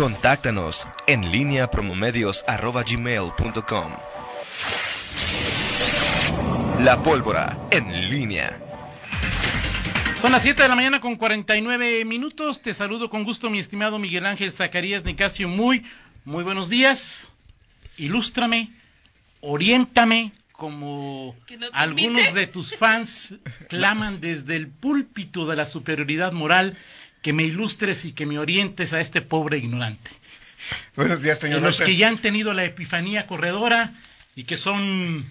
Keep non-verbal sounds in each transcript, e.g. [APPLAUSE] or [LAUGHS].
Contáctanos en línea promomedios.com. La pólvora en línea. Son las 7 de la mañana con 49 minutos. Te saludo con gusto, mi estimado Miguel Ángel Zacarías Nicasio. Muy, muy buenos días. Ilústrame, oriéntame, como algunos de tus fans claman desde el púlpito de la superioridad moral, que me ilustres y que me orientes a este pobre ignorante. Buenos días, señor. los que ya han tenido la epifanía corredora y que son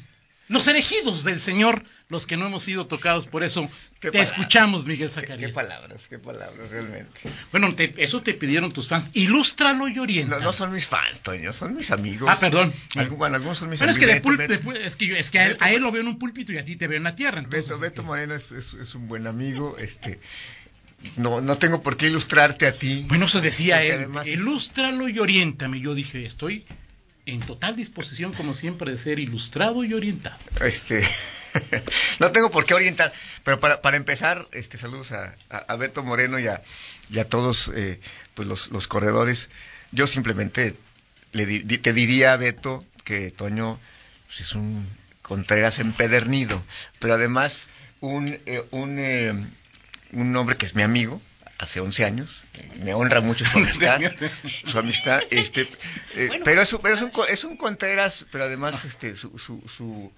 los elegidos del Señor, los que no hemos sido tocados por eso. te escuchamos, Miguel Zacarías. Qué, palabras, qué palabras, realmente. Bueno, eso te pidieron tus fans. Ilústralo y orienta. No, no son mis fans, Toño, son mis amigos. Ah, perdón. bueno, algunos son mis amigos. Pero es que, es que, yo, es que a, él, lo veo en un púlpito y a ti te veo en la tierra. Beto, Beto Moreno es, es, un buen amigo, este... No, no tengo por qué ilustrarte a ti. Bueno, eso decía él. Ilústralo y oriéntame. Yo dije, estoy en total disposición, como siempre, de ser ilustrado y orientado. Este, [LAUGHS] no tengo por qué orientar, pero para, para empezar, este, saludos a, a, Beto Moreno y a, y a todos eh, pues los, los, corredores. Yo simplemente le te diría a Beto que Toño pues, es un Contreras empedernido, pero además un, eh, un, eh, un hombre que es mi amigo, hace 11 años. Me honra mucho su amistad. su amistad este, eh, pero, es, pero es, un, es un Contreras, pero además este, su, su, su,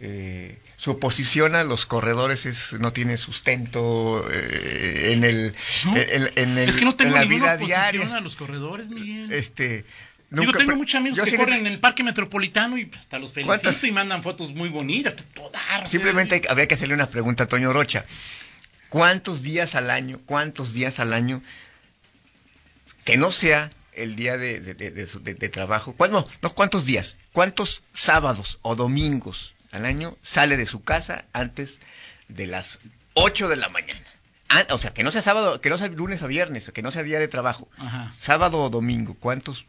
eh, su oposición a los corredores es, no tiene sustento eh, en el, en, el es que no tengo en la vida diaria. a los corredores, Miguel. Este, Nunca, tengo muchos amigos que corren en el parque metropolitano y hasta los felicito y mandan fotos muy bonitas. Simplemente habría que hacerle una pregunta a Toño Rocha. ¿Cuántos días al año, cuántos días al año que no sea el día de, trabajo? No, no, ¿cuántos días? ¿Cuántos sábados o domingos al año sale de su casa antes de las 8 de la mañana? Ah, o sea, que no sea sábado, que no sea lunes a viernes, que no sea día de trabajo. Sábado o domingo, ¿cuántos?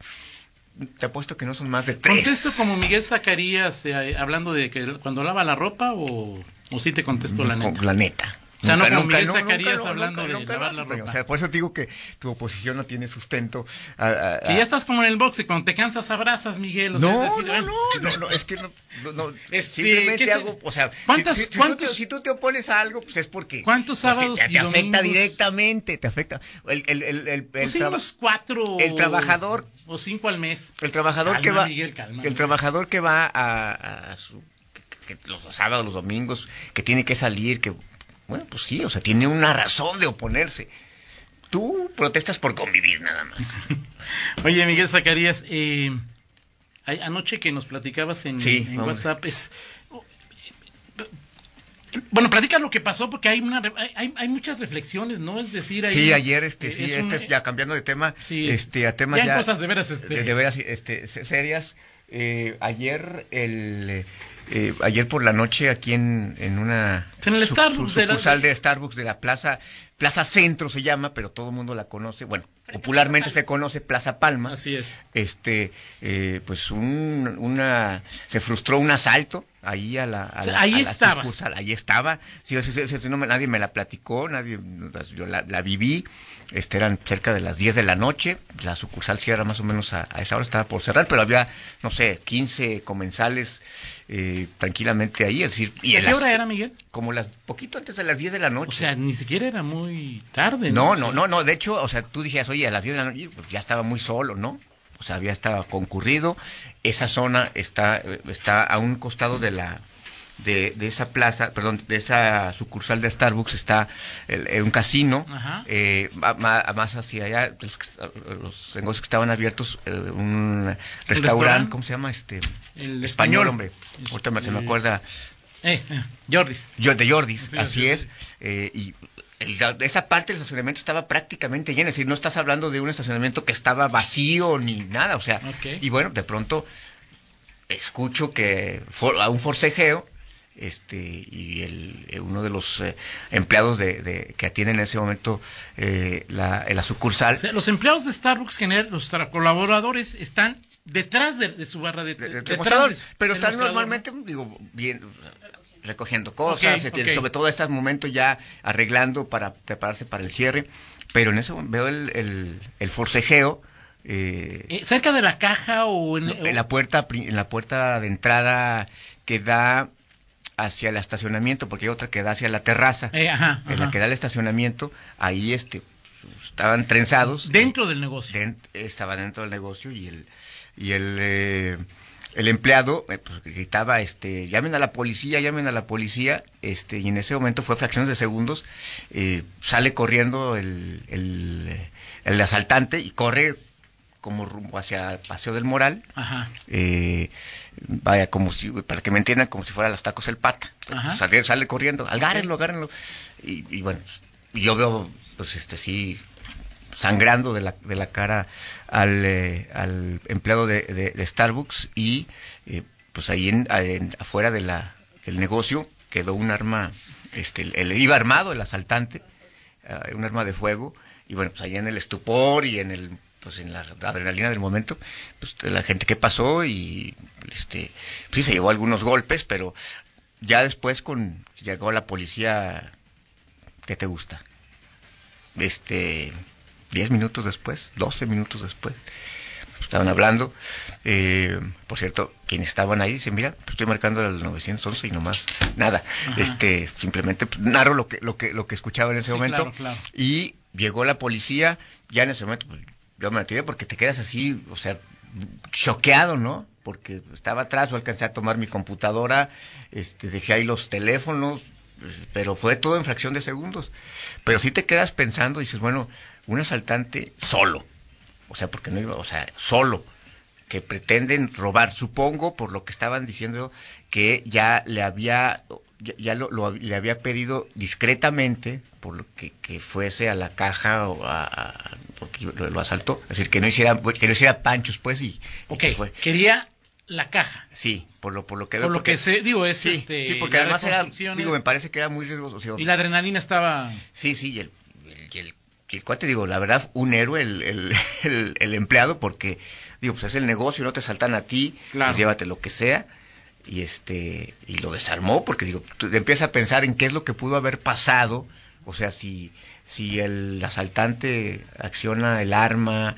Te apuesto que no son más de tres. ¿Contesto como Miguel Zacarías eh, hablando de que cuando lava la ropa o, o sí te contesto la neta? La neta. O sea, no como Miguel Zacarías hablando de lavar la ropa. O sea, por eso digo que tu oposición no tiene sustento. Y ya estás como en el boxe, cuando te cansas abrazas, Miguel. O no, no, no, no, es que no, no, este, simplemente hago, o sea, ¿cuántas, si, cuántos, si, tú te, opones a algo, pues es porque... ¿Cuántos sábados te, te afecta directamente, te afecta. El, el, el, el, pues unos cuatro... El trabajador... O cinco al mes. El trabajador que va... el trabajador que va a, a su que los sábados, los domingos, que tiene que salir, que bueno, pues sí, o sea, tiene una razón de oponerse. Tú protestas por convivir nada más. [LAUGHS] Oye, Miguel Zacarías, eh, anoche que nos platicabas en, WhatsApp es... Bueno, platica lo que pasó porque hay una hay, hay muchas reflexiones, ¿no? Es decir, Sí, ayer este sí, este es ya cambiando de tema, este a temas ya, cosas de veras este de, veras este serias. Eh, ayer el eh, ayer por la noche aquí en, en una en el Starbucks sucursal de, Starbucks de la Plaza Plaza Centro se llama, pero todo el mundo la conoce. Bueno, popularmente se conoce Plaza Palma. Así es. Este, eh, pues un, una se frustró un asalto ahí a la, ahí estaba ahí estaba. Sí, no nadie me la platicó, nadie, yo la, la, viví. Este, eran cerca de las 10 de la noche. La sucursal cierra más o menos a, esa hora, estaba por cerrar, pero había, no sé, 15 comensales eh, tranquilamente ahí. Es decir, y ¿A qué hora era, Miguel? Como las, poquito antes de las 10 de la noche. O sea, ni siquiera era muy tarde. No, no, no, no. De hecho, o sea, tú dijeras, oye, a las 10 de la noche, pues ya estaba muy solo, ¿no? O sea, había estado concurrido. Esa zona está, está a un costado de la, de, de, esa plaza, perdón, de esa sucursal de Starbucks está el, un casino, eh, más hacia allá, los, negocios que estaban abiertos, eh, un restaurante, ¿cómo se llama? este el español, hombre. Ahorita se me acuerda. Eh, eh Jordis. de Jordis, así es. Eh, esa parte del estacionamiento estaba prácticamente llena, es decir, no estás hablando de un estacionamiento que estaba vacío ni nada, o sea, y bueno, de pronto escucho que a un forcejeo este y el, eh, uno de los eh, empleados de, que atienden en ese momento eh, la, la, sucursal. los empleados de Starbucks, general, los colaboradores, están detrás de, su barra de, detrás pero están normalmente, digo, bien recogiendo cosas, sobre todo en este momento ya arreglando para prepararse para el cierre, pero en eso veo el, el, el forcejeo Eh, Eh, ¿Cerca de la caja o en, en la puerta en la puerta de entrada que da hacia el estacionamiento, porque hay otra que da hacia la terraza. eh, ajá, En ajá. la que da el estacionamiento, ahí este estaban trenzados. Dentro del negocio. Den- estaba dentro del negocio y el y el eh, el empleado eh, pues, gritaba este llamen a la policía llamen a la policía este y en ese momento fue fracciones de segundos eh, sale corriendo el, el, el asaltante y corre como rumbo hacia el paseo del moral Ajá. eh, vaya como si para que me entiendan como si fuera los tacos el pata Ajá. sale, sale corriendo agárrenlo agárrenlo y, y bueno pues, yo veo pues este sí sangrando de la, de la cara al, eh, al empleado de, de- Starbucks y eh, pues ahí en, afuera de la, del negocio quedó un arma, este, el, iba armado el asaltante, ah, un arma de fuego y bueno pues ahí en el estupor y en el pues en la adrenalina del momento, pues la gente que pasó y este pues sí se llevó algunos golpes, pero ya después con llegó la policía ¿qué te gusta? Este 10 minutos después, 12 minutos después, estaban hablando. eh, por cierto, quienes estaban ahí dicen, mira, pues estoy marcando el 911 y nomás nada. Ajá. Este, simplemente pues, narro lo que, lo que, lo que escuchaba en ese Sí, momento. claro, claro. Y llegó la policía, ya en ese momento, pues, yo me tiré porque te quedas así, o sea, choqueado, ¿no? Porque estaba atrás, o alcancé a tomar mi computadora, este, dejé ahí los teléfonos, pero fue todo en fracción de segundos. Pero sí te quedas pensando, dices, bueno, un asaltante solo, o sea, porque no iba, o sea, solo, que pretenden robar, supongo, por lo que estaban diciendo, que ya le había, ya, ya lo, lo- le había pedido discretamente, por lo que, que fuese a la caja o a, a- porque lo, lo asaltó, es decir, que no hiciera, que no hiciera panchos, pues, y, y Ok, que fue. quería la caja. Sí, por lo, por lo que Por veo, lo porque- que se, digo, es sí, este. sí, porque además era, digo, me parece que era muy riesgoso, o sea, Y la adrenalina estaba. Sí, sí, y el, el- y el, y el cuate, digo, la verdad, un héroe el, el, [LAUGHS] el- el empleado, porque, digo, pues es el negocio, no te saltan a ti, Claro. pues llévate lo que sea, y este, y lo desarmó, porque digo, tú empiezas a pensar en qué es lo que pudo haber pasado, o sea, si, si el asaltante acciona el arma,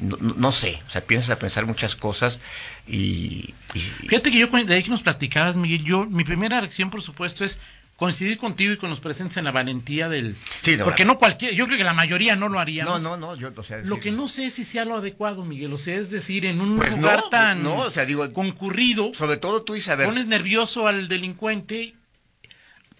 no, sé, o sea, piensas a pensar muchas cosas, y... y- Fíjate que yo, de ahí que nos platicabas, Miguel, yo, mi primera reacción, por supuesto, es coincidir contigo y con los presentes en la valentía del. Sí, no, porque no cualquiera, yo creo que la mayoría no lo no, haríamos. no, no, yo, o sea... Lo sí, que no sé es si sea lo adecuado, Miguel, o sea, es decir, en un Pues lugar no, tan no, o sea, digo- concurrido, Sobre todo tú, Isabel. pones nervioso al delincuente.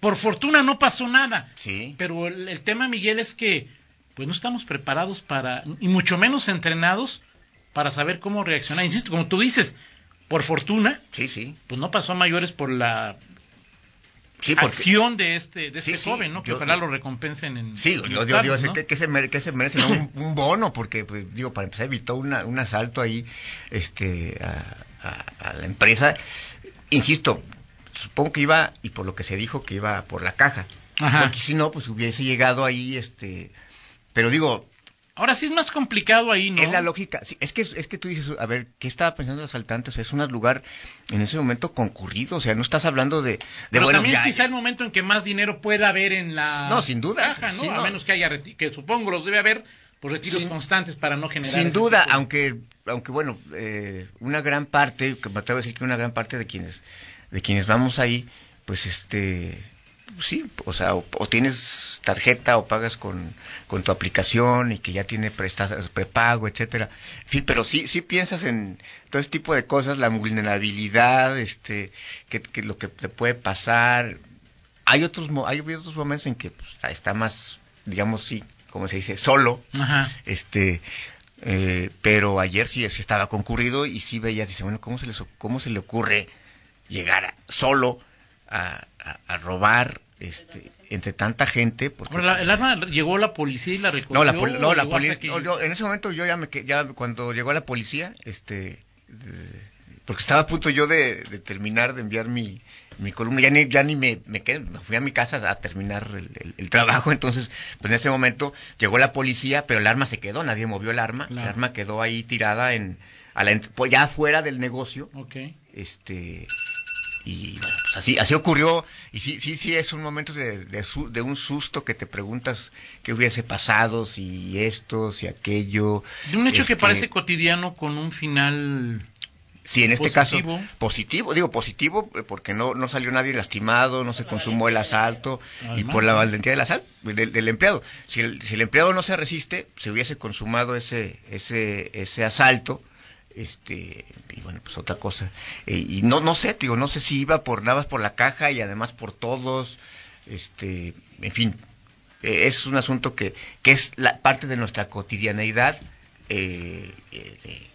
Por fortuna no pasó nada. Sí. Pero el, el tema, Miguel, es que pues no estamos preparados para, y mucho menos entrenados para saber cómo reaccionar. Insisto, como tú dices, por fortuna, Sí, sí. pues no pasó a mayores por la Sí, porque, acción de este, de este sí, joven, ¿no? Que yo- ojalá lo recompensen en. Sí, en yo, yo, yo cargos, sé ¿no? que, que se mere- que se merece ¿no? un, un bono, porque, pues, digo, para empezar, evitó una, un asalto ahí este, a, a- a la empresa. Insisto, supongo que iba, y por lo que se dijo, que iba por la caja. Ajá. Porque si no, pues hubiese llegado ahí, este... Pero digo, Ahora sí es más complicado ahí, ¿no? es la lógica. sí, es, que, es que tú dices, a ver, ¿qué estaba pensando el asaltante? O sea, es un lugar en ese momento concurrido. O sea, no estás hablando de... de Pero bueno, también ya- es quizá el momento en que más dinero pueda haber en la No, sin duda, caja, ¿no? sí, A no. menos que haya que supongo los debe haber por retiros constantes para no generar Sin duda, tipo aunque, aunque bueno, eh, una gran parte, que me atrevo a decir que una gran parte de quienes, de quienes vamos ahí, pues este, sí, o sea, o, o tienes tarjeta o pagas con, con tu aplicación y que ya tiene prepago, etcétera. En fin, pero sí, sí piensas en todo ese tipo de cosas, la vulnerabilidad, este, que, que lo que te puede pasar. Hay otros, hay otros momentos en que pues, está- está más, digamos, sí, como se dice, solo, Ajá. este eh, pero ayer sí, sí estaba concurrido y sí veías dice bueno cómo se les cómo se le ocurre llegar a- solo a, a- a robar este entre tanta gente porque la- el arma llegó la policía y la recogió. no la poli- no o la llegó hasta poli- que- no, yo- en ese momento yo ya me ya cuando llegó la policía este de- porque estaba a punto yo de, de terminar de enviar mi, mi columna, ya ni, ya ni me, me quedé, me fui a mi casa a terminar el, el- el trabajo, [LAUGHS] entonces, pues en ese momento llegó la policía, pero el arma se quedó, nadie movió el arma, Claro. el arma quedó ahí tirada en, a la, pues, ya fuera del negocio, Ok. este, y bueno, pues así, así ocurrió, y sí, sí, sí, es un momento de, de, su- de un susto que te preguntas qué hubiese pasado, si esto, si aquello. De un hecho que Este, parece cotidiano con un final Sí, en este positivo. caso, positivo, digo positivo, eh, porque no, no salió nadie lastimado, no se consumó el asalto, y por la valentía del asalto, del, del empleado. Si el, si el empleado no se resiste, se hubiese consumado ese, ese, ese asalto, este, y bueno, pues otra cosa. Eh, y no, no sé, digo, no sé si iba por nada más por la caja y además por todos, este, en fin, eh, es un asunto que, que es la parte de nuestra cotidianeidad, eh, eh, de-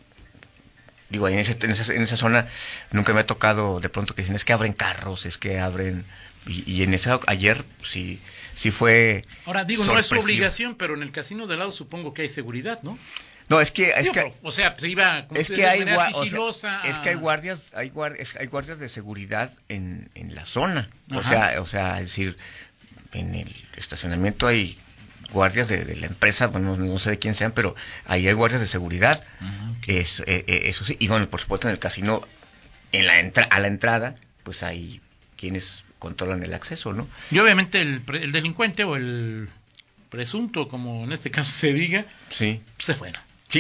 digo, en, ese- en esa, en esa zona nunca me ha tocado de pronto que dicen, es que abren carros, es que abren... Y, y en esa, ayer sí, sí fue... Ahora digo, no es su obligación, pero en el casino de lado supongo que hay seguridad, ¿no? No, es que... Es que o sea, se iba es que hay, o sea, es que hay guardias hay, hay guardias de seguridad en, en la zona. O sea o sea es decir en el estacionamiento hay guardias de, de la empresa bueno no sé de quién sean pero ahí hay guardias de seguridad. Ajá, ok. es, eh, eh, eso sí. Y bueno por supuesto en el casino en la entra a la entrada pues hay quienes controlan el acceso no Y obviamente el, pre- el delincuente o el presunto, como en este caso se diga, sí. se fue.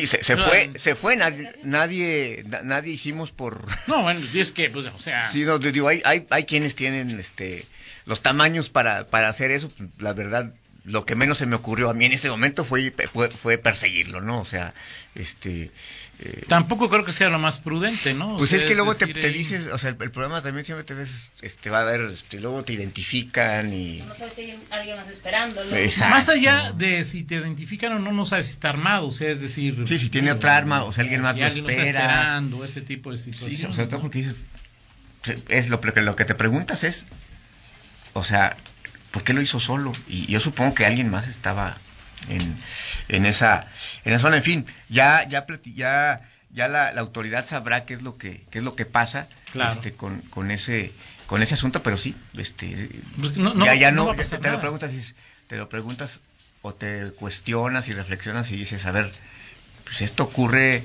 Sí se, se No, fue se fue nadie nadie na- nadie hicimos por [LAUGHS] No, bueno, es que, pues, o sea, Sí, no, digo, hay, hay, hay quienes tienen este, los tamaños para, para hacer eso. La verdad, lo que menos se me ocurrió a mí en ese momento fue, fue, fue perseguirlo, ¿no? O sea, este... eh, tampoco creo que sea lo más prudente, ¿no? O pues sea, es que luego te, decir, te dices, o sea, el, el problema también siempre te ves, este, va a haber, este, luego te identifican y... No sabes si hay alguien más esperándolo. Exacto. Más allá de si te identifican o no, no sabes si está armado, o sea, es decir... Sí, si tiene otra arma, o si alguien más si lo alguien está espera. esperando, ese tipo de Sí, situaciones. o sea, porque dices, es lo, que- lo que te preguntas es, o sea, ¿por qué lo hizo solo? Y yo supongo que alguien más estaba en, en esa en esa zona. En fin, ya ya ya ya la, la autoridad sabrá qué es lo que qué es lo que pasa Claro. este, con, con ese con ese asunto, pero sí, este Pues no- no- ya ya no te, te lo preguntas y te lo preguntas o te cuestionas y reflexionas y dices, a ver, pues esto ocurre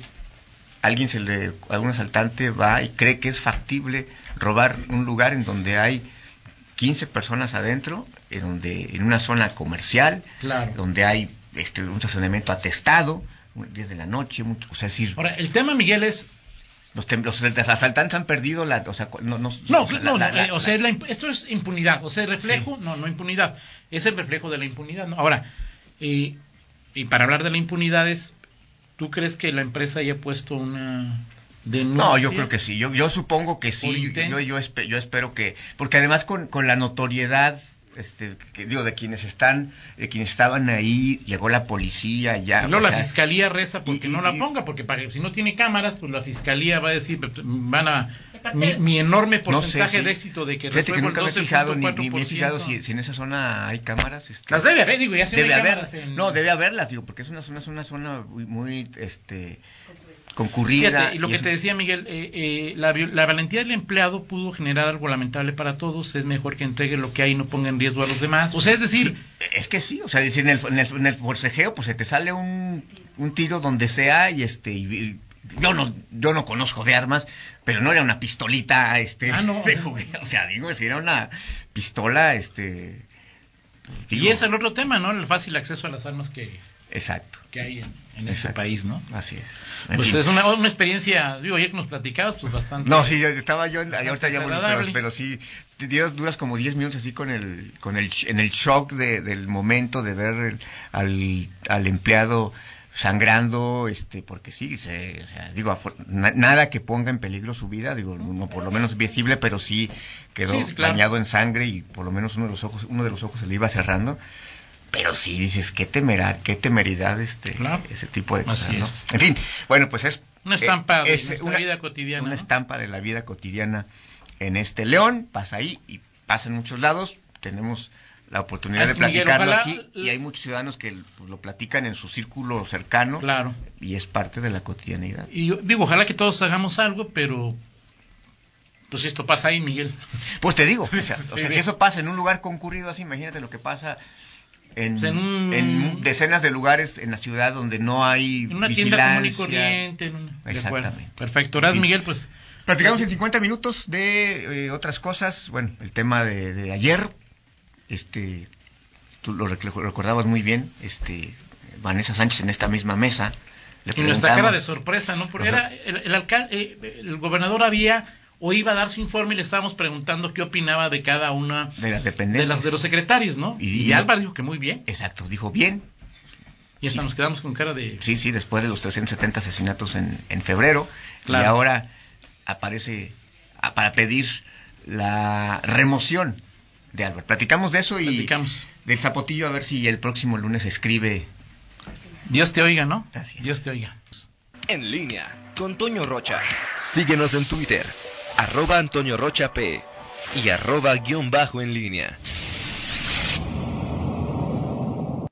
alguien se le algún asaltante va y cree que es factible robar un lugar en donde hay 15 personas adentro, en donde en una zona comercial, Claro. donde hay este un estacionamiento atestado, un- 10 de la noche, mucho- o sea, decir, Ahora, el tema, Miguel, es... los, asaltantes han perdido la, o sea, no, no, No, o sea, no, la- no, la- eh, o sea, es esto es impunidad, o sea, el reflejo, no, no impunidad, es el reflejo de la impunidad. ¿no? Ahora, eh, y para hablar de la impunidad es, ¿tú crees que la empresa haya puesto una No, yo creo que sí. Yo, yo supongo que sí. Yo, yo, espe- yo espero que. Porque además, con, con la notoriedad. Este, que, digo, de quienes están, de quienes estaban ahí, llegó la policía, ya. Y luego o la sea, fiscalía reza porque y- no la ponga, porque para, si no tiene cámaras, pues la fiscalía va a decir, van a mi, mi enorme no sé, porcentaje sí. de éxito de que Fíjate que nunca me he el fijado, ni, ni me he 12.4%. fijado si, si en esa zona hay cámaras. Este, Las debe haber, digo, ya se debe hay haber. cámaras en- No, debe haberlas, digo, porque es una zona, es una zona muy, muy, este, concurrida. Fíjate, y lo que es- te decía Miguel, eh, eh, la, valentía del empleado pudo generar algo lamentable para todos, es mejor que entregue lo que hay y no ponga en riesgo a los demás. O sea, es decir, Es que sí, o sea, decir, en el, en el, en el forcejeo, pues se te sale un, un tiro donde sea y este, y- y yo no, yo no conozco de armas, pero no era una pistolita, este, Ah, no. de juguete, o sea, digo, si era una pistola, este, y es el otro tema, ¿no? El fácil acceso a las armas que, exacto, que hay en, en este país, ¿no? así es. En Pues fin. es una, una experiencia, digo, ayer que nos platicabas, pues bastante. No, sí, yo estaba yo, ahorita ya volví, pero, pero sí, te duras, como 10 minutos así con el, con el, en el shock de, del momento de ver el- al, al empleado sangrando, este, porque sí, se, o sea, digo, na- nada que ponga en peligro su vida, digo, no por lo menos visible, pero sí quedó Sí, sí, claro. bañado en sangre y por lo menos uno de los ojos, uno de los ojos se le iba cerrando. Pero sí dices, qué temerar, qué temeridad este, Claro. ese tipo de cosas, ¿no? es. En fin, bueno, pues es Una estampa de es vida cotidiana, Una ¿no? estampa de la vida cotidiana en este León, pasa ahí y pasa en muchos lados. Tenemos la oportunidad Ah, de Miguel, platicarlo aquí y hay muchos ciudadanos que pues, lo platican en su círculo cercano Claro. y es parte de la cotidianidad. Y yo digo, ojalá que todos hagamos algo, pero pues esto pasa ahí, Miguel. Pues te digo, [LAUGHS] o sea, o sea, Sí. si eso pasa en un lugar concurrido así, imagínate lo que pasa en, O sea, en un- en decenas de lugares en la ciudad donde no hay En una tienda común y corriente. en una- de. Exactamente. Perfecto. Gracias. Miguel, pues Platicamos en 50 minutos de eh, otras cosas. Bueno, el tema de, de ayer, este, tú lo rec- recordabas muy bien, este, Vanessa Sánchez en esta misma mesa. Le Y nuestra cara de sorpresa, ¿no? Porque era el, el alcalde, eh, el gobernador había o iba a dar su informe y le estábamos preguntando qué opinaba de cada una de las de dependencias. las de los secretarios, ¿no? Y- Y, Álvaro dijo que muy bien. Exacto, dijo bien. Y hasta nos quedamos con cara de Sí, sí, después de los 370 asesinatos en, en febrero. Claro. Y ahora aparece a- para pedir la remoción de Álvaro. Platicamos de eso y platicamos. del zapotillo a ver si el próximo lunes escribe. Dios te oiga, ¿no? Así es. Dios te oiga. En línea con Toño Rocha. Síguenos en Twitter, arroba Antonio Rocha P y arroba guion bajo en línea.